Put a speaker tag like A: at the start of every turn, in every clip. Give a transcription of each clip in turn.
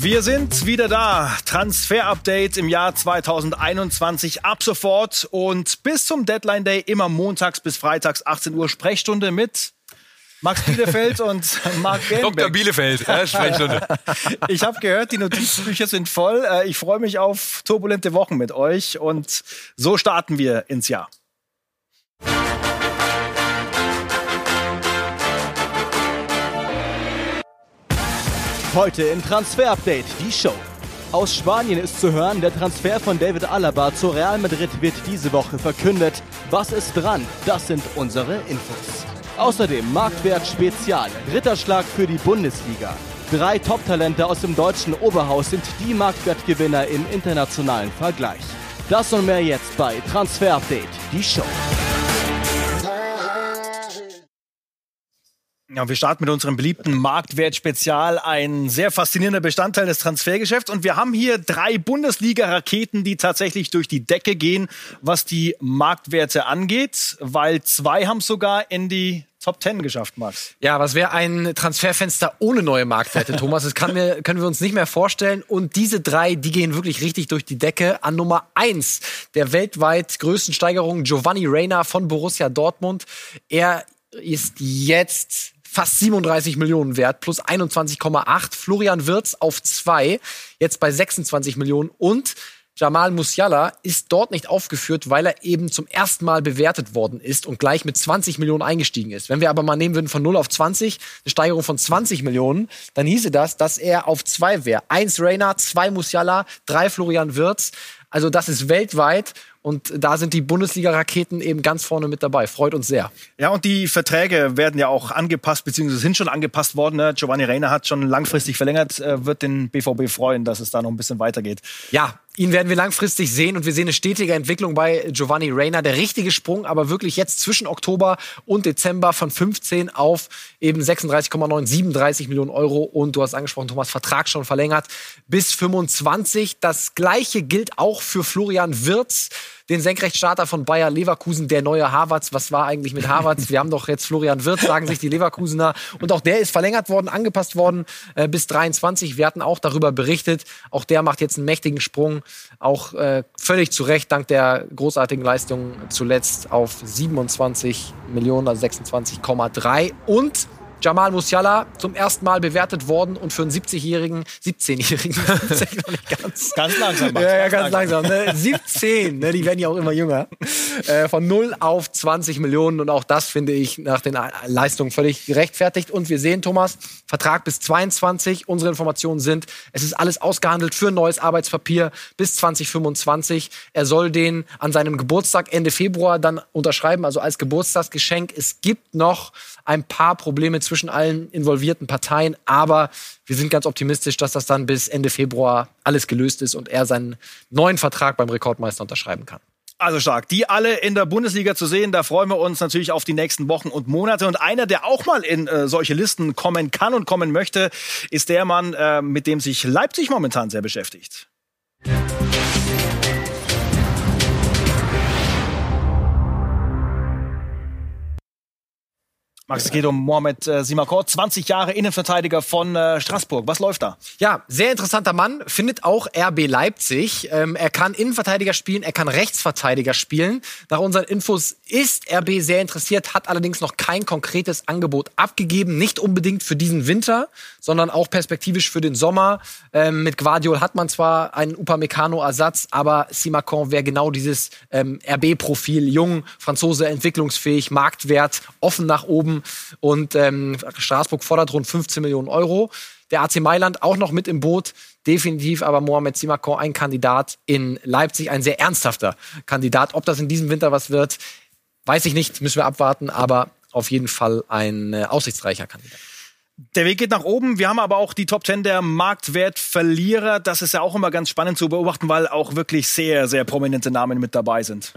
A: Wir sind wieder da. Transfer-Update im Jahr 2021 ab sofort und bis zum Deadline Day immer montags bis freitags 18 Uhr Sprechstunde mit Max Bielefeld und Marc Gelnbeck.
B: Dr. Bielefeld, ja, Sprechstunde.
A: Ich habe gehört, die Notizbücher sind voll. Äh, ich freue mich auf turbulente Wochen mit euch und so starten wir ins Jahr.
C: Heute im Transfer Update die Show. Aus Spanien ist zu hören, der Transfer von David Alaba zu Real Madrid wird diese Woche verkündet. Was ist dran? Das sind unsere Infos. Außerdem Marktwert Spezial, Ritterschlag für die Bundesliga. Drei Top-Talente aus dem deutschen Oberhaus sind die Marktwertgewinner im internationalen Vergleich. Das und mehr jetzt bei Transfer Update, die Show.
A: Ja, wir starten mit unserem beliebten Marktwert-Spezial, ein sehr faszinierender Bestandteil des Transfergeschäfts. Und wir haben hier drei Bundesliga-Raketen, die tatsächlich durch die Decke gehen, was die Marktwerte angeht, weil zwei haben sogar in die Top Ten geschafft, Max.
B: Ja, was wäre ein Transferfenster ohne neue Marktwerte, Thomas? Das mir, können wir uns nicht mehr vorstellen. Und diese drei, die gehen wirklich richtig durch die Decke. An Nummer eins der weltweit größten Steigerungen Giovanni Reina von Borussia Dortmund. Er ist jetzt fast 37 Millionen wert, plus 21,8. Florian Wirz auf 2, jetzt bei 26 Millionen. Und Jamal Musiala ist dort nicht aufgeführt, weil er eben zum ersten Mal bewertet worden ist und gleich mit 20 Millionen eingestiegen ist. Wenn wir aber mal nehmen würden von 0 auf 20, eine Steigerung von 20 Millionen, dann hieße das, dass er auf 2 wäre. Eins Reina, zwei Musiala, drei Florian Wirz. Also das ist weltweit und da sind die Bundesliga-Raketen eben ganz vorne mit dabei. Freut uns sehr.
A: Ja, und die Verträge werden ja auch angepasst, beziehungsweise sind schon angepasst worden. Ne? Giovanni Reina hat schon langfristig verlängert, äh, wird den BVB freuen, dass es da noch ein bisschen weitergeht.
B: Ja, ihn werden wir langfristig sehen und wir sehen eine stetige Entwicklung bei Giovanni Reina. Der richtige Sprung, aber wirklich jetzt zwischen Oktober und Dezember von 15 auf eben 36,9, 37 Millionen Euro und du hast angesprochen, Thomas, Vertrag schon verlängert bis 25. Das gleiche gilt auch für Florian Wirz den Senkrechtstarter von Bayer Leverkusen, der neue Harvards. Was war eigentlich mit Harvards? Wir haben doch jetzt Florian Wirth, sagen sich die Leverkusener. Und auch der ist verlängert worden, angepasst worden äh, bis 23. Wir hatten auch darüber berichtet. Auch der macht jetzt einen mächtigen Sprung. Auch äh, völlig zu Recht, dank der großartigen Leistung zuletzt auf 27 Millionen, also 26,3. Und Jamal Musiala zum ersten Mal bewertet worden und für einen 70-jährigen, 17-jährigen,
A: ganz, ganz langsam.
B: Ja, ja, ganz langsam. Ne? 17, ne? die werden ja auch immer jünger. Äh, von 0 auf 20 Millionen und auch das finde ich nach den Leistungen völlig gerechtfertigt. Und wir sehen, Thomas, Vertrag bis 22. Unsere Informationen sind, es ist alles ausgehandelt für ein neues Arbeitspapier bis 2025. Er soll den an seinem Geburtstag Ende Februar dann unterschreiben, also als Geburtstagsgeschenk. Es gibt noch ein paar Probleme zwischen allen involvierten Parteien, aber wir sind ganz optimistisch, dass das dann bis Ende Februar alles gelöst ist und er seinen neuen Vertrag beim Rekordmeister unterschreiben kann.
A: Also stark. Die alle in der Bundesliga zu sehen, da freuen wir uns natürlich auf die nächsten Wochen und Monate. Und einer, der auch mal in äh, solche Listen kommen kann und kommen möchte, ist der Mann, äh, mit dem sich Leipzig momentan sehr beschäftigt. Max, es geht um Mohamed äh, Simakor, 20 Jahre Innenverteidiger von äh, Straßburg. Was läuft da?
B: Ja, sehr interessanter Mann, findet auch RB Leipzig. Ähm, er kann Innenverteidiger spielen, er kann Rechtsverteidiger spielen. Nach unseren Infos ist RB sehr interessiert, hat allerdings noch kein konkretes Angebot abgegeben. Nicht unbedingt für diesen Winter, sondern auch perspektivisch für den Sommer. Ähm, mit Guardiol hat man zwar einen Upamecano-Ersatz, aber Simakon wäre genau dieses ähm, RB-Profil. Jung, Franzose, entwicklungsfähig, Marktwert, offen nach oben und ähm, Straßburg fordert rund 15 Millionen Euro. Der AC Mailand auch noch mit im Boot, definitiv aber Mohamed Simakon ein Kandidat in Leipzig, ein sehr ernsthafter Kandidat. Ob das in diesem Winter was wird, weiß ich nicht, müssen wir abwarten, aber auf jeden Fall ein äh, aussichtsreicher Kandidat.
A: Der Weg geht nach oben. Wir haben aber auch die Top 10 der Marktwertverlierer. Das ist ja auch immer ganz spannend zu beobachten, weil auch wirklich sehr, sehr prominente Namen mit dabei sind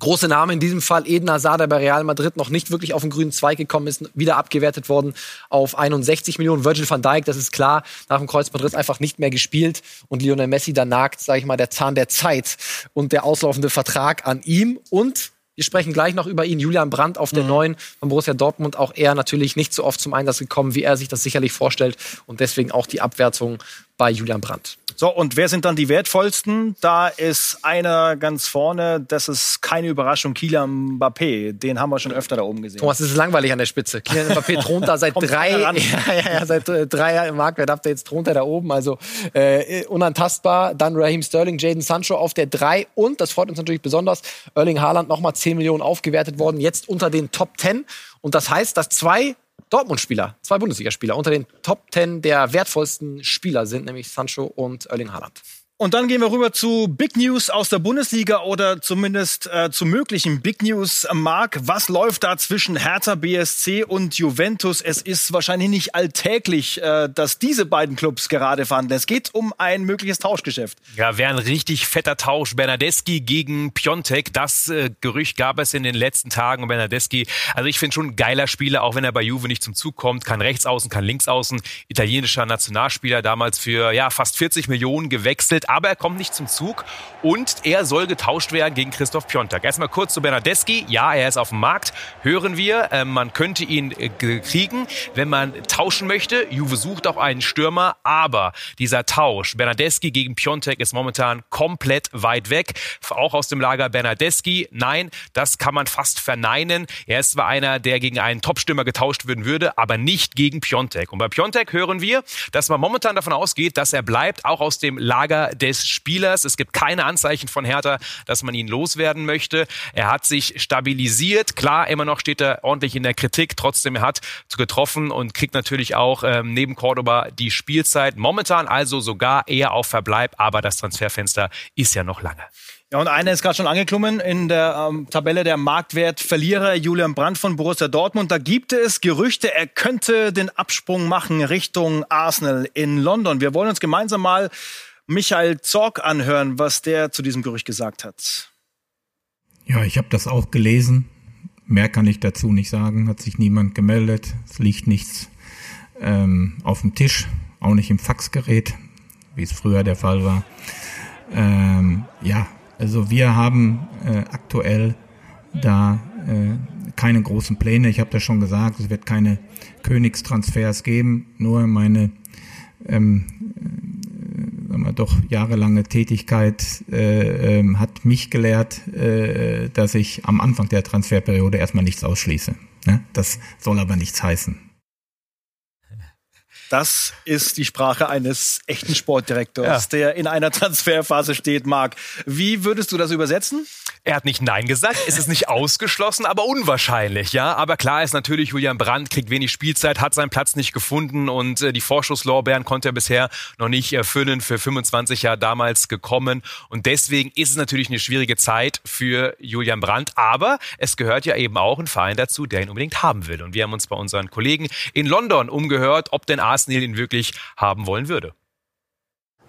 B: große Name, in diesem Fall Eden Hazard, der bei Real Madrid noch nicht wirklich auf den grünen Zweig gekommen ist, wieder abgewertet worden auf 61 Millionen. Virgil van Dijk, das ist klar, nach dem Kreuzbandriss einfach nicht mehr gespielt. Und Lionel Messi, da nagt, sage ich mal, der Zahn der Zeit und der auslaufende Vertrag an ihm. Und Wir sprechen gleich noch über ihn. Julian Brandt auf der mhm. neuen von Borussia Dortmund. Auch er natürlich nicht so oft zum Einsatz gekommen, wie er sich das sicherlich vorstellt. Und deswegen auch die Abwertung bei Julian Brandt.
A: So, und wer sind dann die wertvollsten? Da ist einer ganz vorne, das ist keine Überraschung, Kylian Mbappé. Den haben wir schon öfter da oben gesehen.
B: Thomas, das ist langweilig an der Spitze. Kylian Mbappé thront da seit drei, ja, ja, ja, seit äh, drei Jahren im Marktwert habt ihr jetzt thront er da oben. Also äh, unantastbar. Dann Raheem Sterling, Jaden Sancho auf der drei und, das freut uns natürlich besonders, Erling Haaland nochmal 10 Millionen aufgewertet worden, jetzt unter den Top 10. Und das heißt, dass zwei Dortmund-Spieler, zwei Bundesligaspieler unter den Top 10 der wertvollsten Spieler sind, nämlich Sancho und Erling Haaland.
A: Und dann gehen wir rüber zu Big News aus der Bundesliga oder zumindest äh, zu möglichen Big News. Marc, was läuft da zwischen Hertha BSC und Juventus? Es ist wahrscheinlich nicht alltäglich, äh, dass diese beiden Clubs gerade fanden. Es geht um ein mögliches Tauschgeschäft.
D: Ja, wäre ein richtig fetter Tausch. Bernadeschi gegen Piontek. Das äh, Gerücht gab es in den letzten Tagen. Bernadeschi, also ich finde schon ein geiler Spieler, auch wenn er bei Juve nicht zum Zug kommt. Kann rechts außen, kann links außen. Italienischer Nationalspieler, damals für ja fast 40 Millionen gewechselt aber er kommt nicht zum Zug und er soll getauscht werden gegen Christoph Piontek. Erstmal kurz zu Bernadeschi. Ja, er ist auf dem Markt, hören wir. Äh, man könnte ihn äh, kriegen, wenn man tauschen möchte. Juve sucht auch einen Stürmer, aber dieser Tausch Bernadeschi gegen Piontek ist momentan komplett weit weg. Auch aus dem Lager Bernadeschi. Nein, das kann man fast verneinen. Er ist zwar einer, der gegen einen Topstürmer getauscht werden würde, aber nicht gegen Piontek. Und bei Piontek hören wir, dass man momentan davon ausgeht, dass er bleibt, auch aus dem Lager des Spielers. Es gibt keine Anzeichen von Hertha, dass man ihn loswerden möchte. Er hat sich stabilisiert. Klar, immer noch steht er ordentlich in der Kritik. Trotzdem, er hat getroffen und kriegt natürlich auch ähm, neben Cordoba die Spielzeit. Momentan also sogar eher auf Verbleib, aber das Transferfenster ist ja noch lange.
A: Ja, und einer ist gerade schon angeklungen in der ähm, Tabelle der Marktwertverlierer, Julian Brandt von Borussia Dortmund. Da gibt es Gerüchte, er könnte den Absprung machen Richtung Arsenal in London. Wir wollen uns gemeinsam mal Michael Zorg anhören, was der zu diesem Gerücht gesagt hat.
E: Ja, ich habe das auch gelesen. Mehr kann ich dazu nicht sagen. Hat sich niemand gemeldet. Es liegt nichts ähm, auf dem Tisch, auch nicht im Faxgerät, wie es früher der Fall war. Ähm, ja, also wir haben äh, aktuell da äh, keine großen Pläne. Ich habe das schon gesagt, es wird keine Königstransfers geben. Nur meine ähm, sagen wir, doch jahrelange Tätigkeit äh, äh, hat mich gelehrt, äh, dass ich am Anfang der Transferperiode erstmal nichts ausschließe. Ne? Das soll aber nichts heißen.
A: Das ist die Sprache eines echten Sportdirektors, ja. der in einer Transferphase steht, Marc. Wie würdest du das übersetzen?
D: Er hat nicht Nein gesagt, es ist nicht ausgeschlossen, aber unwahrscheinlich, ja. Aber klar ist natürlich, Julian Brandt kriegt wenig Spielzeit, hat seinen Platz nicht gefunden und äh, die Vorschusslorbeeren konnte er bisher noch nicht erfüllen, für 25 Jahre damals gekommen. Und deswegen ist es natürlich eine schwierige Zeit für Julian Brandt. Aber es gehört ja eben auch ein Verein dazu, der ihn unbedingt haben will. Und wir haben uns bei unseren Kollegen in London umgehört, ob denn Arsenal ihn wirklich haben wollen würde.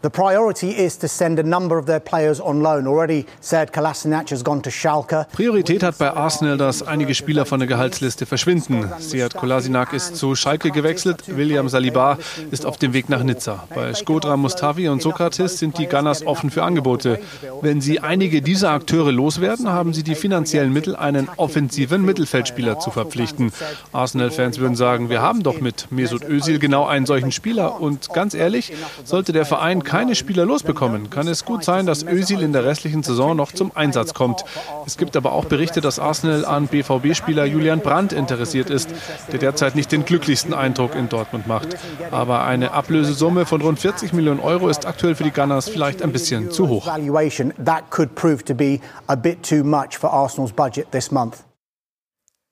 F: The priority is to send a number of their players on loan. Already said Kolasinac has gone to Schalke.
G: Priorität hat bei Arsenal, dass einige Spieler von der Gehaltsliste verschwinden. Sead Kolasinac ist zu Schalke gewechselt, William Saliba ist auf dem Weg nach Nizza. Bei Skodra Mustavi und Sokrates sind die Gunners offen für Angebote. Wenn sie einige dieser Akteure loswerden, haben sie die finanziellen Mittel, einen offensiven Mittelfeldspieler zu verpflichten. Arsenal-Fans würden sagen, wir haben doch mit Mesut Özil genau einen solchen Spieler. Und ganz ehrlich, sollte der Verein keine Spieler losbekommen, kann es gut sein, dass Özil in der restlichen Saison noch zum Einsatz kommt. Es gibt aber auch Berichte, dass Arsenal an BVB-Spieler Julian Brandt interessiert ist, der derzeit nicht den glücklichsten Eindruck in Dortmund macht. Aber eine Ablösesumme von rund 40 Millionen Euro ist aktuell für die Gunners vielleicht ein bisschen zu hoch.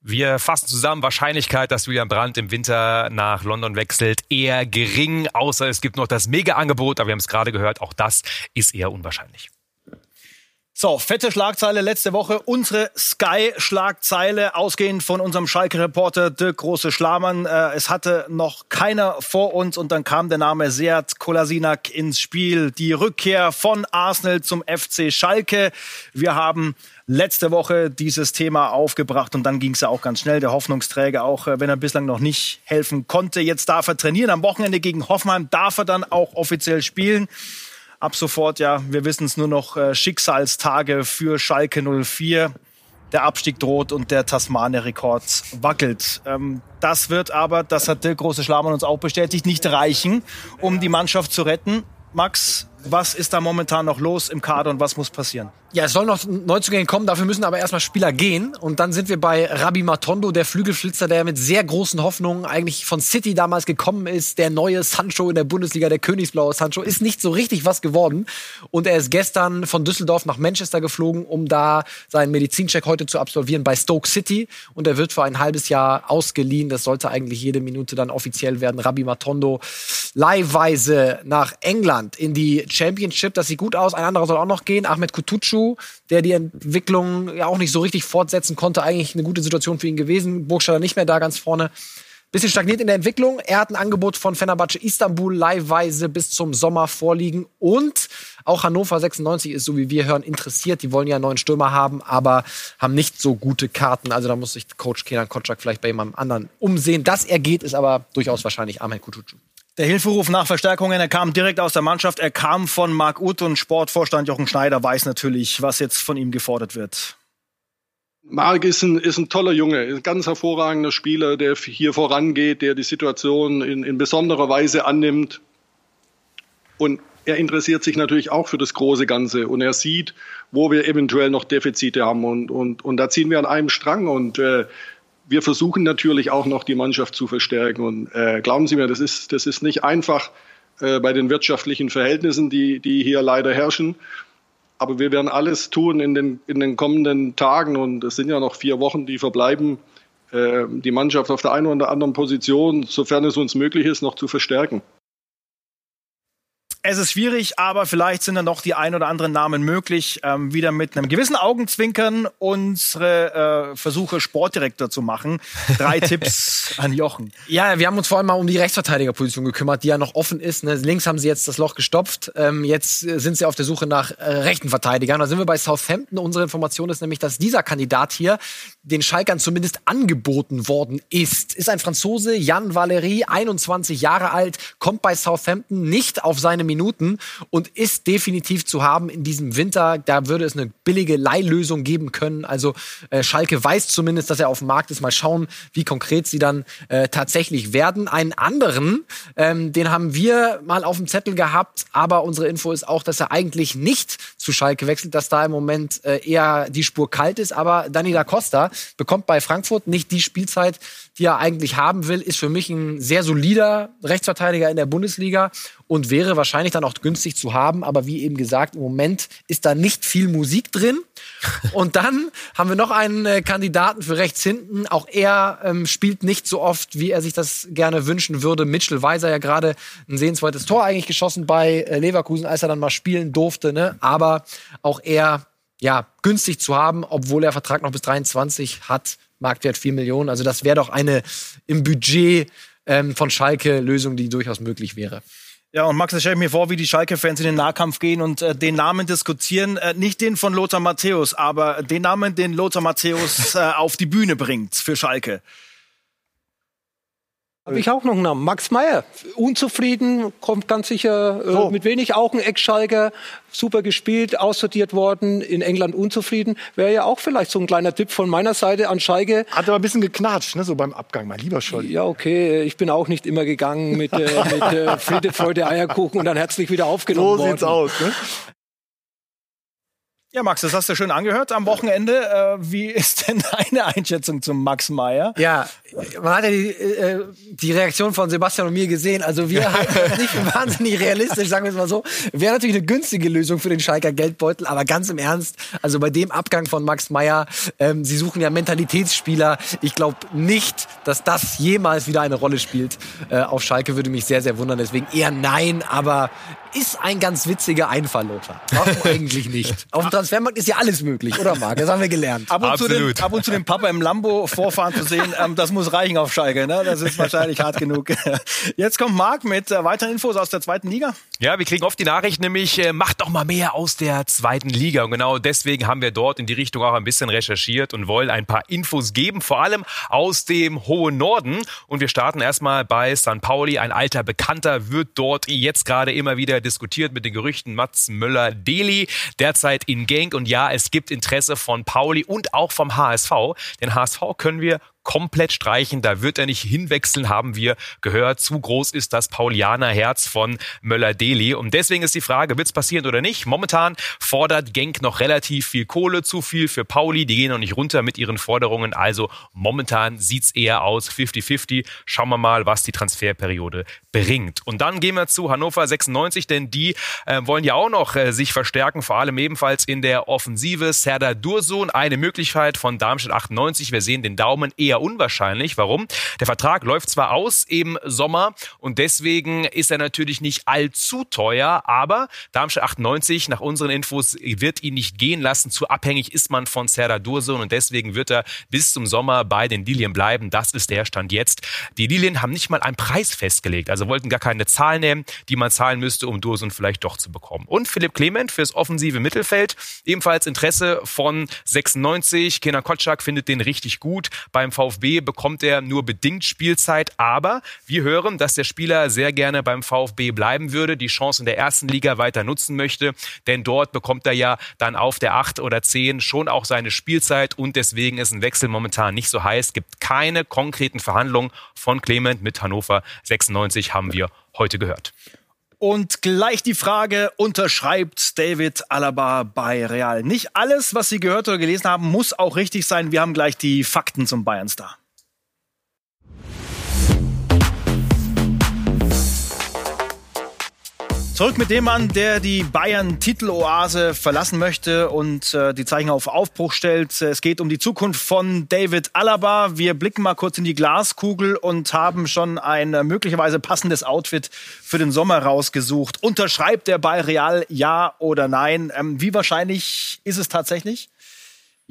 D: Wir fassen zusammen, Wahrscheinlichkeit, dass Julian Brandt im Winter nach London wechselt, eher gering, außer es gibt noch das Mega-Angebot, aber wir haben es gerade gehört, auch das ist eher unwahrscheinlich.
A: So, fette Schlagzeile letzte Woche. Unsere Sky-Schlagzeile, ausgehend von unserem Schalke-Reporter Dirk Große Schlamann. Äh, es hatte noch keiner vor uns und dann kam der Name Seat Kolasinac ins Spiel. Die Rückkehr von Arsenal zum FC Schalke. Wir haben letzte Woche dieses Thema aufgebracht und dann ging es ja auch ganz schnell. Der Hoffnungsträger, auch äh, wenn er bislang noch nicht helfen konnte, jetzt darf er trainieren. Am Wochenende gegen Hoffenheim darf er dann auch offiziell spielen. Ab sofort, ja, wir wissen es nur noch, äh, Schicksalstage für Schalke 04. der Abstieg droht und der Tasmania-Rekord wackelt. Ähm, das wird aber, das hat der große Schlamann uns auch bestätigt, nicht reichen, um die Mannschaft zu retten. Max, was ist da momentan noch los im Kader und was muss passieren?
B: Ja, es soll noch Neuzugänge kommen, dafür müssen aber erstmal Spieler gehen. Und dann sind wir bei Rabi Matondo, der Flügelflitzer, der mit sehr großen Hoffnungen eigentlich von City damals gekommen ist. Der neue Sancho in der Bundesliga, der Königsblaue Sancho, ist nicht so richtig was geworden. Und er ist gestern von Düsseldorf nach Manchester geflogen, um da seinen Medizincheck heute zu absolvieren bei Stoke City. Und er wird für ein halbes Jahr ausgeliehen. Das sollte eigentlich jede Minute dann offiziell werden. Rabi Matondo leihweise nach England in die Championship. Das sieht gut aus. Ein anderer soll auch noch gehen. Ahmed Kutucu, der die Entwicklung ja auch nicht so richtig fortsetzen konnte. Eigentlich eine gute Situation für ihn gewesen. Burgstaller nicht mehr da ganz vorne. Bisschen stagniert in der Entwicklung. Er hat ein Angebot von Fenerbahce Istanbul leihweise bis zum Sommer vorliegen. Und auch Hannover 96 ist, so wie wir hören, interessiert. Die wollen ja einen neuen Stürmer haben, aber haben nicht so gute Karten. Also da muss sich Coach Kenan Kotschak vielleicht bei jemandem anderen umsehen. Dass er geht, ist aber durchaus wahrscheinlich Ahmed Kutucu.
A: Der Hilferuf nach Verstärkungen, er kam direkt aus der Mannschaft, er kam von Marc Uth und Sportvorstand Jochen Schneider weiß natürlich, was jetzt von ihm gefordert wird.
H: Marc ist ein, ist ein toller Junge, ein ganz hervorragender Spieler, der hier vorangeht, der die Situation in, in besonderer Weise annimmt. Und er interessiert sich natürlich auch für das große Ganze und er sieht, wo wir eventuell noch Defizite haben. Und, und, und da ziehen wir an einem Strang. Und äh, wir versuchen natürlich auch noch die Mannschaft zu verstärken. Und äh, glauben Sie mir, das ist, das ist nicht einfach äh, bei den wirtschaftlichen Verhältnissen, die, die hier leider herrschen. Aber wir werden alles tun in den, in den kommenden Tagen und es sind ja noch vier Wochen, die verbleiben, äh, die Mannschaft auf der einen oder anderen Position, sofern es uns möglich ist, noch zu verstärken.
A: Es ist schwierig, aber vielleicht sind dann noch die ein oder anderen Namen möglich. Ähm, wieder mit einem gewissen Augenzwinkern unsere äh, Versuche, Sportdirektor zu machen. Drei Tipps an Jochen.
B: Ja, wir haben uns vor allem mal um die Rechtsverteidigerposition gekümmert, die ja noch offen ist. Ne? Links haben sie jetzt das Loch gestopft. Ähm, jetzt sind sie auf der Suche nach äh, rechten Verteidigern. Da sind wir bei Southampton. Unsere Information ist nämlich, dass dieser Kandidat hier den Schalkern zumindest angeboten worden ist. Ist ein Franzose, Jan Valery, 21 Jahre alt, kommt bei Southampton nicht auf seine Minuten und ist definitiv zu haben in diesem Winter. Da würde es eine billige Leihlösung geben können. Also äh, Schalke weiß zumindest, dass er auf dem Markt ist. Mal schauen, wie konkret sie dann äh, tatsächlich werden. Einen anderen, ähm, den haben wir mal auf dem Zettel gehabt, aber unsere Info ist auch, dass er eigentlich nicht zu Schalke wechselt, dass da im Moment äh, eher die Spur kalt ist. Aber Dani da Costa bekommt bei Frankfurt nicht die Spielzeit, die er eigentlich haben will, ist für mich ein sehr solider Rechtsverteidiger in der Bundesliga und wäre wahrscheinlich dann auch günstig zu haben. Aber wie eben gesagt, im Moment ist da nicht viel Musik drin. Und dann haben wir noch einen äh, Kandidaten für rechts hinten. Auch er ähm, spielt nicht so oft, wie er sich das gerne wünschen würde. Mitchell Weiser ja gerade ein sehenswertes Tor eigentlich geschossen bei äh, Leverkusen, als er dann mal spielen durfte. Ne? Aber auch er ja, günstig zu haben, obwohl er Vertrag noch bis 23 hat. Marktwert 4 Millionen. Also das wäre doch eine im Budget ähm, von Schalke Lösung, die durchaus möglich wäre.
A: Ja, und Max, ich stelle mir vor, wie die Schalke-Fans in den Nahkampf gehen und äh, den Namen diskutieren. Äh, nicht den von Lothar Matthäus, aber den Namen, den Lothar Matthäus äh, auf die Bühne bringt für Schalke.
I: Habe ich auch noch einen Namen. Max Meyer. Unzufrieden, kommt ganz sicher äh, so. mit wenig auch ein Ex-Schalker. Super gespielt, aussortiert worden, in England unzufrieden. Wäre ja auch vielleicht so ein kleiner Tipp von meiner Seite an Schalke.
B: Hat aber ein bisschen geknatscht, ne, so beim Abgang, mein lieber Scholli.
I: Ja, okay. Ich bin auch nicht immer gegangen mit, äh, mit äh, Friede, Freude, Eierkuchen und dann herzlich wieder aufgenommen
B: so worden. So sieht's aus, ne?
A: Ja, Max, das hast du schön angehört am Wochenende. Äh, wie ist denn deine Einschätzung zum Max Meyer?
B: Ja, man hat ja die, äh, die Reaktion von Sebastian und mir gesehen. Also wir halten das nicht wahnsinnig realistisch, sagen wir es mal so. Wäre natürlich eine günstige Lösung für den Schalker Geldbeutel, aber ganz im Ernst, also bei dem Abgang von Max Meyer, ähm, sie suchen ja Mentalitätsspieler. Ich glaube nicht, dass das jemals wieder eine Rolle spielt. Äh, auf Schalke würde mich sehr, sehr wundern. Deswegen eher nein, aber ist ein ganz witziger Einfall, Lothar. Warum eigentlich nicht? Auf Transfermarkt ist ja alles möglich, oder Marc? Das haben wir gelernt.
A: Ab und, zu den, ab und zu den Papa im Lambo vorfahren zu sehen, ähm, das muss reichen auf Schalke. Ne? Das ist wahrscheinlich hart genug. Jetzt kommt Marc mit äh, weiteren Infos aus der zweiten Liga.
D: Ja, wir kriegen oft die Nachricht nämlich, äh, macht doch mal mehr aus der zweiten Liga. Und genau deswegen haben wir dort in die Richtung auch ein bisschen recherchiert und wollen ein paar Infos geben, vor allem aus dem hohen Norden. Und wir starten erstmal bei St. Pauli. Ein alter Bekannter wird dort jetzt gerade immer wieder diskutiert mit den Gerüchten Mats Möller-Deli. Derzeit in Genk und ja, es gibt Interesse von Pauli und auch vom HSV. Den HSV können wir komplett streichen. Da wird er nicht hinwechseln, haben wir gehört. Zu groß ist das Paulianer Herz von Möller-Deli. Und deswegen ist die Frage, wird es passieren oder nicht? Momentan fordert Genk noch relativ viel Kohle, zu viel für Pauli. Die gehen noch nicht runter mit ihren Forderungen. Also momentan sieht's eher aus 50-50. Schauen wir mal, was die Transferperiode bringt. Und dann gehen wir zu Hannover 96, denn die äh, wollen ja auch noch äh, sich verstärken, vor allem ebenfalls in der Offensive. Serdar Dursun, eine Möglichkeit von Darmstadt 98. Wir sehen den Daumen eher eher unwahrscheinlich. Warum? Der Vertrag läuft zwar aus im Sommer und deswegen ist er natürlich nicht allzu teuer, aber Darmstadt 98 nach unseren Infos wird ihn nicht gehen lassen. Zu abhängig ist man von Serdar Dursun und deswegen wird er bis zum Sommer bei den Lilien bleiben. Das ist der Stand jetzt. Die Lilien haben nicht mal einen Preis festgelegt, also wollten gar keine Zahl nehmen, die man zahlen müsste, um Dursun vielleicht doch zu bekommen. Und Philipp Clement fürs offensive Mittelfeld, ebenfalls Interesse von 96. Kenan Kotschak findet den richtig gut. Beim VfB bekommt er nur bedingt Spielzeit, aber wir hören, dass der Spieler sehr gerne beim VfB bleiben würde, die Chance in der ersten Liga weiter nutzen möchte, denn dort bekommt er ja dann auf der 8 oder 10 schon auch seine Spielzeit und deswegen ist ein Wechsel momentan nicht so heiß, gibt keine konkreten Verhandlungen von Clement mit Hannover 96 haben wir heute gehört.
A: Und gleich die Frage, unterschreibt David Alaba bei Real? Nicht alles, was Sie gehört oder gelesen haben, muss auch richtig sein. Wir haben gleich die Fakten zum Bayern-Star. Zurück mit dem Mann, der die Bayern-Titeloase verlassen möchte und äh, die Zeichen auf Aufbruch stellt. Es geht um die Zukunft von David Alaba. Wir blicken mal kurz in die Glaskugel und haben schon ein äh, möglicherweise passendes Outfit für den Sommer rausgesucht. Unterschreibt der bei Real ja oder nein? Ähm, wie wahrscheinlich ist es tatsächlich?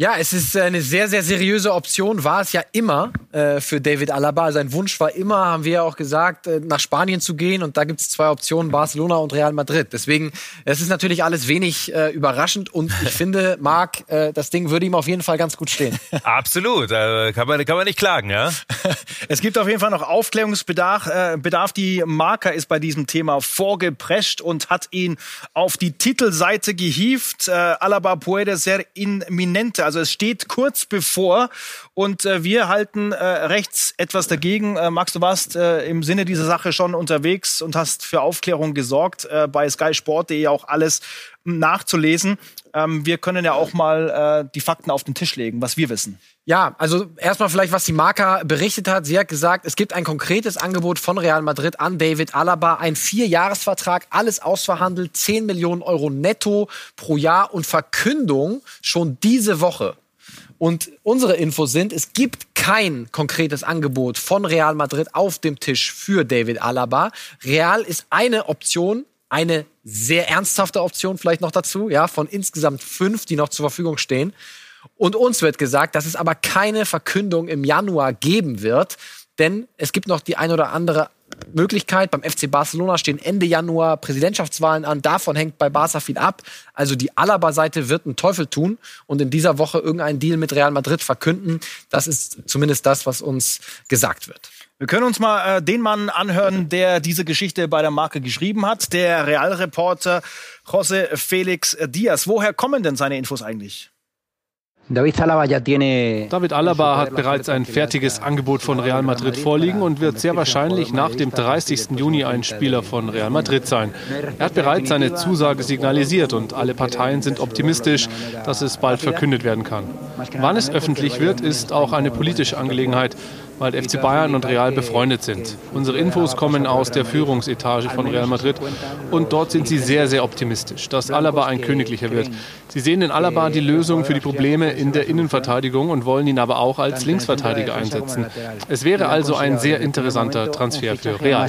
B: Ja, es ist eine sehr, sehr seriöse Option, war es ja immer äh, für David Alaba. Sein Wunsch war immer, haben wir ja auch gesagt, äh, nach Spanien zu gehen. Und da gibt es zwei Optionen, Barcelona und Real Madrid. Deswegen, es ist natürlich alles wenig äh, überraschend. Und ich finde, Marc, äh, das Ding würde ihm auf jeden Fall ganz gut stehen.
D: Absolut, äh, kann, man, kann man nicht klagen, ja.
A: es gibt auf jeden Fall noch Aufklärungsbedarf. Äh, Bedarf. Die Marker ist bei diesem Thema vorgeprescht und hat ihn auf die Titelseite gehievt. Äh, Alaba puede ser inminente also es steht kurz bevor und äh, wir halten äh, rechts etwas dagegen. Äh, Max, du warst äh, im Sinne dieser Sache schon unterwegs und hast für Aufklärung gesorgt. Äh, bei skysport.de auch alles nachzulesen. Ähm, wir können ja auch mal äh, die Fakten auf den Tisch legen, was wir wissen.
B: Ja, also erstmal vielleicht, was die Marca berichtet hat. Sie hat gesagt, es gibt ein konkretes Angebot von Real Madrid an David Alaba, ein Vierjahresvertrag, alles ausverhandelt, 10 Millionen Euro netto pro Jahr und Verkündung schon diese Woche. Und unsere Infos sind, es gibt kein konkretes Angebot von Real Madrid auf dem Tisch für David Alaba. Real ist eine Option, eine sehr ernsthafte Option vielleicht noch dazu, ja, von insgesamt fünf, die noch zur Verfügung stehen. Und uns wird gesagt, dass es aber keine Verkündung im Januar geben wird, denn es gibt noch die ein oder andere Möglichkeit. Beim FC Barcelona stehen Ende Januar Präsidentschaftswahlen an. Davon hängt bei Barca viel ab. Also die Alaba-Seite wird einen Teufel tun und in dieser Woche irgendeinen Deal mit Real Madrid verkünden. Das ist zumindest das, was uns gesagt wird.
A: Wir können uns mal äh, den Mann anhören, der diese Geschichte bei der Marke geschrieben hat, der Realreporter José Felix Diaz. Woher kommen denn seine Infos eigentlich?
G: David Alaba hat bereits ein fertiges Angebot von Real Madrid vorliegen und wird sehr wahrscheinlich nach dem 30. Juni ein Spieler von Real Madrid sein. Er hat bereits seine Zusage signalisiert und alle Parteien sind optimistisch, dass es bald verkündet werden kann. Wann es öffentlich wird, ist auch eine politische Angelegenheit weil FC Bayern und Real befreundet sind. Unsere Infos kommen aus der Führungsetage von Real Madrid und dort sind sie sehr, sehr optimistisch, dass Alaba ein Königlicher wird. Sie sehen in Alaba die Lösung für die Probleme in der Innenverteidigung und wollen ihn aber auch als Linksverteidiger einsetzen. Es wäre also ein sehr interessanter Transfer für Real.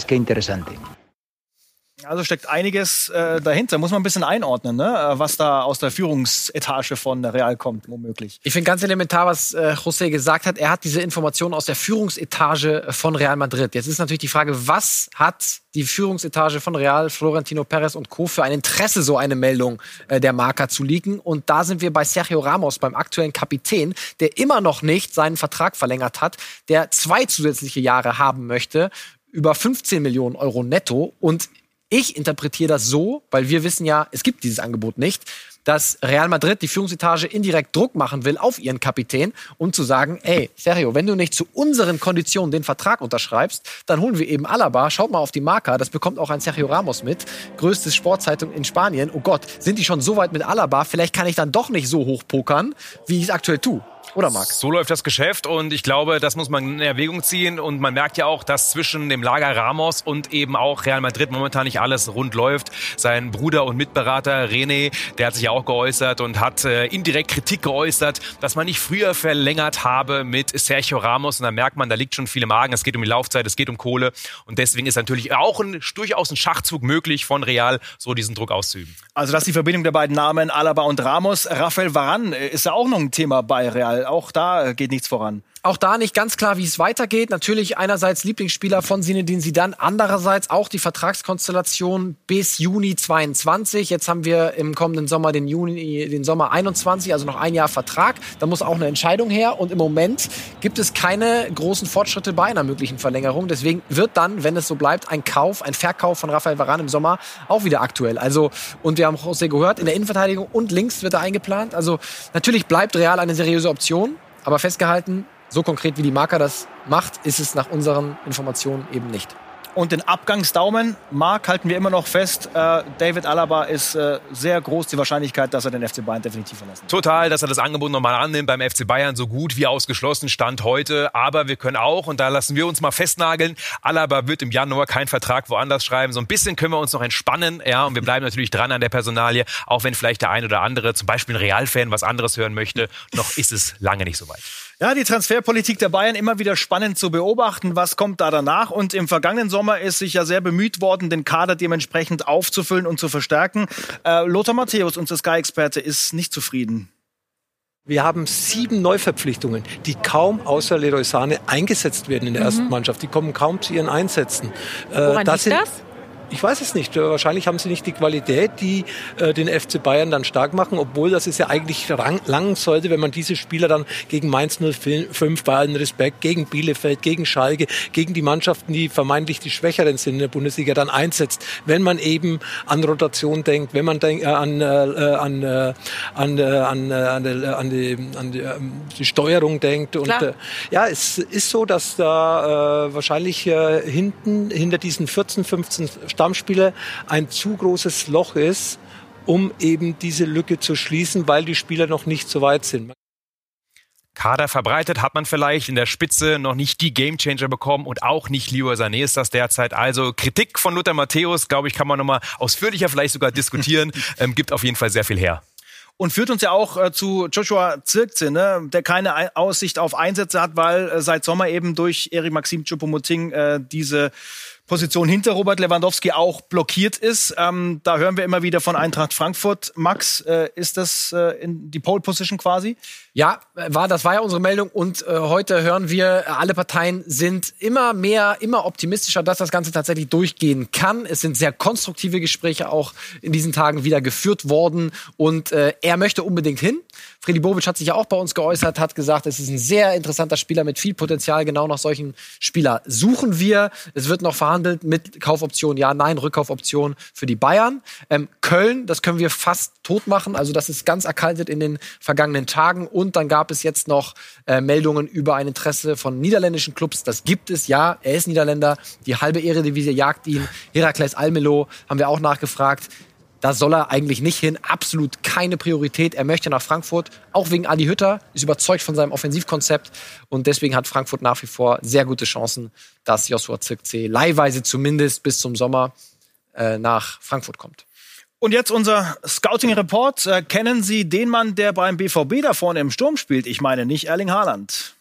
A: Also steckt einiges äh, dahinter. Muss man ein bisschen einordnen, ne? Äh, was da aus der Führungsetage von Real kommt, womöglich.
B: Ich finde ganz elementar, was äh, José gesagt hat. Er hat diese Informationen aus der Führungsetage von Real Madrid. Jetzt ist natürlich die Frage, was hat die Führungsetage von Real, Florentino Perez und Co. für ein Interesse, so eine Meldung äh, der Marker zu leaken? Und da sind wir bei Sergio Ramos, beim aktuellen Kapitän, der immer noch nicht seinen Vertrag verlängert hat, der zwei zusätzliche Jahre haben möchte über 15 Millionen Euro netto und Ich interpretiere das so, weil wir wissen ja, es gibt dieses Angebot nicht, dass Real Madrid die Führungsetage indirekt Druck machen will auf ihren Kapitän, um zu sagen, ey, Sergio, wenn du nicht zu unseren Konditionen den Vertrag unterschreibst, dann holen wir eben Alaba. Schaut mal auf die Marker, das bekommt auch ein Sergio Ramos mit, größte Sportzeitung in Spanien. Oh Gott, sind die schon so weit mit Alaba? Vielleicht kann ich dann doch nicht so hoch pokern, wie ich es aktuell tue. Oder Marc?
D: So läuft das Geschäft und ich glaube, das muss man in Erwägung ziehen. Und man merkt ja auch, dass zwischen dem Lager Ramos und eben auch Real Madrid momentan nicht alles rund läuft. Sein Bruder und Mitberater René, der hat sich ja auch geäußert und hat äh, indirekt Kritik geäußert, dass man nicht früher verlängert habe mit Sergio Ramos. Und da merkt man, da liegt schon viel im Magen. Es geht um die Laufzeit, es geht um Kohle. Und deswegen ist natürlich auch ein, durchaus ein Schachzug möglich von Real, so diesen Druck auszuüben.
A: Also das ist die Verbindung der beiden Namen, Alaba und Ramos. Rafael Varan ist ja auch noch ein Thema bei Real auch da geht nichts voran.
B: Auch da nicht ganz klar, wie es weitergeht. Natürlich einerseits Lieblingsspieler von Zinedine Zidane, andererseits auch die Vertragskonstellation bis Juni 22. Jetzt haben wir im kommenden Sommer den Juni, den Sommer 21, also noch ein Jahr Vertrag. Da muss auch eine Entscheidung her. Und im Moment gibt es keine großen Fortschritte bei einer möglichen Verlängerung. Deswegen wird dann, wenn es so bleibt, ein Kauf, ein Verkauf von Rafael Varane im Sommer auch wieder aktuell. Also, und wir haben José gehört, in der Innenverteidigung und links wird er eingeplant. Also, natürlich bleibt Real eine seriöse Option. Aber festgehalten, so konkret wie die Marker das macht, ist es nach unseren Informationen eben nicht.
A: Und den Abgangsdaumen, Mark, halten wir immer noch fest. Äh, David Alaba ist äh, sehr groß die Wahrscheinlichkeit, dass er den FC Bayern definitiv verlassen
D: wird. Total, dass er das Angebot nochmal annimmt beim FC Bayern, so gut wie ausgeschlossen stand heute. Aber wir können auch, und da lassen wir uns mal festnageln, Alaba wird im Januar keinen Vertrag woanders schreiben. So ein bisschen können wir uns noch entspannen. Ja, und wir bleiben natürlich dran an der Personalie, auch wenn vielleicht der ein oder andere, zum Beispiel ein Real-Fan, was anderes hören möchte. Noch ist es lange nicht so weit.
A: Ja, die Transferpolitik der Bayern immer wieder spannend zu beobachten. Was kommt da danach? Und im vergangenen Sommer ist sich ja sehr bemüht worden, den Kader dementsprechend aufzufüllen und zu verstärken. Äh, Lothar Matthäus, unser Sky-Experte, ist nicht zufrieden.
I: Wir haben sieben Neuverpflichtungen, die kaum außer Leroy Sane eingesetzt werden in der mhm. ersten Mannschaft. Die kommen kaum zu ihren Einsätzen.
J: Äh, Woran das liegt das?
I: Ich weiß es nicht. Wahrscheinlich haben sie nicht die Qualität, die äh, den FC Bayern dann stark machen, obwohl das ist ja eigentlich rang, lang sollte, wenn man diese Spieler dann gegen Mainz 05 bei allen Respekt, gegen Bielefeld, gegen Schalke, gegen die Mannschaften, die vermeintlich die Schwächeren sind in der Bundesliga, dann einsetzt. Wenn man eben an Rotation denkt, wenn man denk, äh, an, äh, an, äh, an, äh, an, äh, an, äh, an, die, an die, ähm, die Steuerung denkt. Und äh, ja, es ist so, dass da äh, wahrscheinlich äh, hinten, hinter diesen 14, 15 Stammspieler ein zu großes Loch ist, um eben diese Lücke zu schließen, weil die Spieler noch nicht so weit sind.
D: Kader verbreitet hat man vielleicht in der Spitze noch nicht die Gamechanger bekommen und auch nicht Leroy Sané ist das derzeit. Also Kritik von Luther Matthäus, glaube ich, kann man nochmal ausführlicher vielleicht sogar diskutieren. ähm, gibt auf jeden Fall sehr viel her
A: und führt uns ja auch äh, zu Joshua Zirkze, ne, der keine Aussicht auf Einsätze hat, weil äh, seit Sommer eben durch Erik Maxim Choupo-Moting äh, diese Position hinter Robert Lewandowski auch blockiert ist. Ähm, da hören wir immer wieder von Eintracht Frankfurt. Max, äh, ist das äh, in die Pole Position quasi?
B: Ja, war, das war ja unsere Meldung und äh, heute hören wir, alle Parteien sind immer mehr, immer optimistischer, dass das Ganze tatsächlich durchgehen kann. Es sind sehr konstruktive Gespräche auch in diesen Tagen wieder geführt worden und äh, er möchte unbedingt hin. Freddy Bobic hat sich ja auch bei uns geäußert, hat gesagt, es ist ein sehr interessanter Spieler mit viel Potenzial. Genau nach solchen Spieler suchen wir. Es wird noch verhandelt mit Kaufoption, ja, nein, Rückkaufoption für die Bayern. Ähm, Köln, das können wir fast tot machen. Also das ist ganz erkaltet in den vergangenen Tagen. Dann gab es jetzt noch äh, Meldungen über ein Interesse von niederländischen Clubs. Das gibt es, ja. Er ist Niederländer. Die halbe Eredivisie jagt ihn. Herakles Almelo haben wir auch nachgefragt. Da soll er eigentlich nicht hin. Absolut keine Priorität. Er möchte nach Frankfurt, auch wegen Adi Hütter, ist überzeugt von seinem Offensivkonzept. Und deswegen hat Frankfurt nach wie vor sehr gute Chancen, dass Joshua Zirkzee leihweise zumindest bis zum Sommer äh, nach Frankfurt kommt.
A: Und jetzt unser Scouting-Report. Äh, kennen Sie den Mann, der beim BVB da vorne im Sturm spielt? Ich meine nicht Erling Haaland.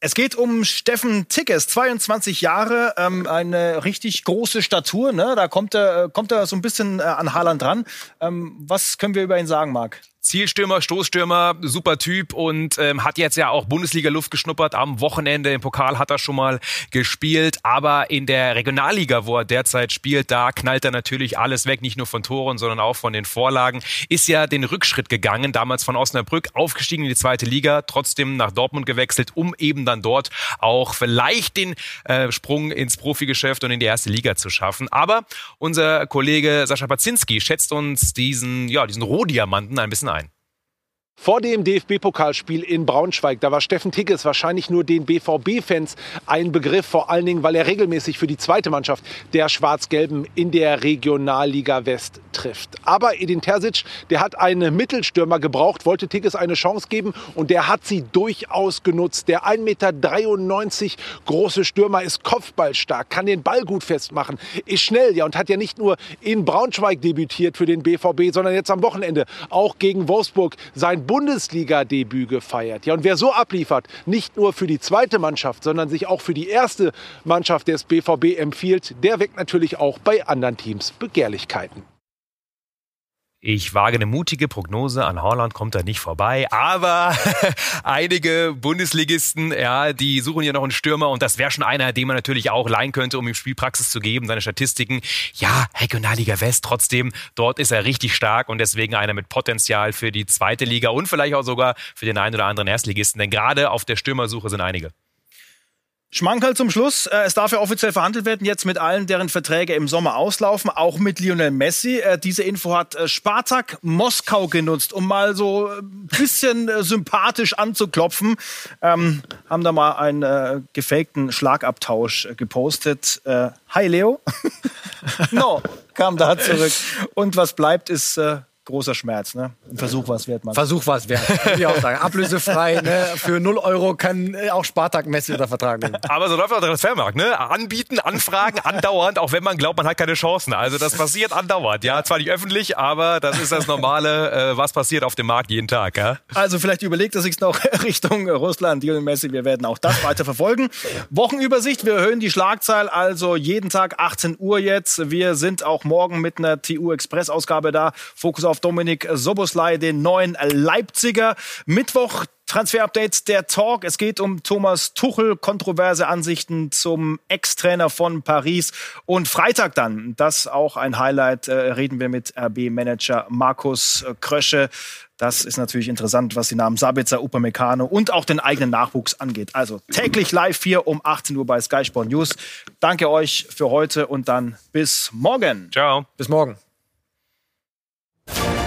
A: Es geht um Steffen Tickes, 22 Jahre, ähm, eine richtig große Statur. Ne? Da kommt er, kommt er so ein bisschen äh, an Haaland dran. Ähm, was können wir über ihn sagen, Marc?
D: Zielstürmer, Stoßstürmer, super Typ und ähm, hat jetzt ja auch Bundesliga-Luft geschnuppert. Am Wochenende im Pokal hat er schon mal gespielt, aber in der Regionalliga, wo er derzeit spielt, da knallt er natürlich alles weg, nicht nur von Toren, sondern auch von den Vorlagen. Ist ja den Rückschritt gegangen, damals von Osnabrück, aufgestiegen in die zweite Liga, trotzdem nach Dortmund gewechselt, um eben dann dort auch vielleicht den äh, Sprung ins Profigeschäft und in die erste Liga zu schaffen. Aber unser Kollege Sascha Pazinski schätzt uns diesen, ja, diesen Rohdiamanten ein bisschen.
J: Vor dem DFB-Pokalspiel in Braunschweig, da war Steffen Tigges wahrscheinlich nur den BVB-Fans ein Begriff, vor allen Dingen, weil er regelmäßig für die zweite Mannschaft der Schwarz-Gelben in der Regionalliga West trifft. Aber Edin Terzic, der hat einen Mittelstürmer gebraucht, wollte Tigges eine Chance geben und der hat sie durchaus genutzt. Der 1,93 Meter große Stürmer ist kopfballstark, kann den Ball gut festmachen, ist schnell ja und hat ja nicht nur in Braunschweig debütiert für den BVB, sondern jetzt am Wochenende auch gegen Wolfsburg sein Bundesliga-Debüt gefeiert. Ja, und wer so abliefert, nicht nur für die zweite Mannschaft, sondern sich auch für die erste Mannschaft des BVB empfiehlt, der weckt natürlich auch bei anderen Teams Begehrlichkeiten.
D: Ich wage eine mutige Prognose, an Holland kommt er nicht vorbei, aber einige Bundesligisten, ja, die suchen ja noch einen Stürmer und das wäre schon einer, den man natürlich auch leihen könnte, um ihm Spielpraxis zu geben, seine Statistiken. Ja, Regionalliga West trotzdem, dort ist er richtig stark und deswegen einer mit Potenzial für die zweite Liga und vielleicht auch sogar für den einen oder anderen Erstligisten, denn gerade auf der Stürmersuche sind einige.
A: Schmankerl zum Schluss. Äh, es darf ja offiziell verhandelt werden, jetzt mit allen, deren Verträge im Sommer auslaufen, auch mit Lionel Messi. Äh, diese Info hat äh, Spartak Moskau genutzt, um mal so ein bisschen sympathisch anzuklopfen. Ähm, haben da mal einen äh, gefakten Schlagabtausch gepostet. Äh, Hi Leo. no, kam da zurück. Und was bleibt, ist äh, großer Schmerz. Ne? Ein Versuch war es wert, Mann.
B: Versuch war es wert, würde ich auch sagen. Ablösefrei, ne? für 0 Euro kann äh, auch Spartak Messi unter Vertrag nehmen.
D: Aber so läuft auch der Transfermarkt. Ne? Anbieten, anfragen, andauernd, auch wenn man glaubt, man hat keine Chancen. Also das passiert andauernd. Ja, zwar nicht öffentlich, aber das ist das Normale, äh, was passiert auf dem Markt jeden Tag. Ja?
A: Also vielleicht überlegt er sich noch Richtung Russland, Lionel Messi. Wir werden auch das weiter verfolgen. Wochenübersicht, wir erhöhen die Schlagzahl also jeden Tag 18 Uhr jetzt. Wir sind auch morgen mit einer TU Express Ausgabe da. Fokus auf auf Dominik Soboslai, den neuen Leipziger. Mittwoch Transfer-Update, der Talk. Es geht um Thomas Tuchel, kontroverse Ansichten zum Ex-Trainer von Paris. Und Freitag dann, das auch ein Highlight, äh, reden wir mit RB-Manager Markus Krösche. Das ist natürlich interessant, was die Namen Sabitzer, Upamecano und auch den eigenen Nachwuchs angeht. Also täglich live hier um 18 Uhr bei Sky Sport News. Danke euch für heute und dann bis morgen.
D: Ciao.
B: Bis morgen. Thank you.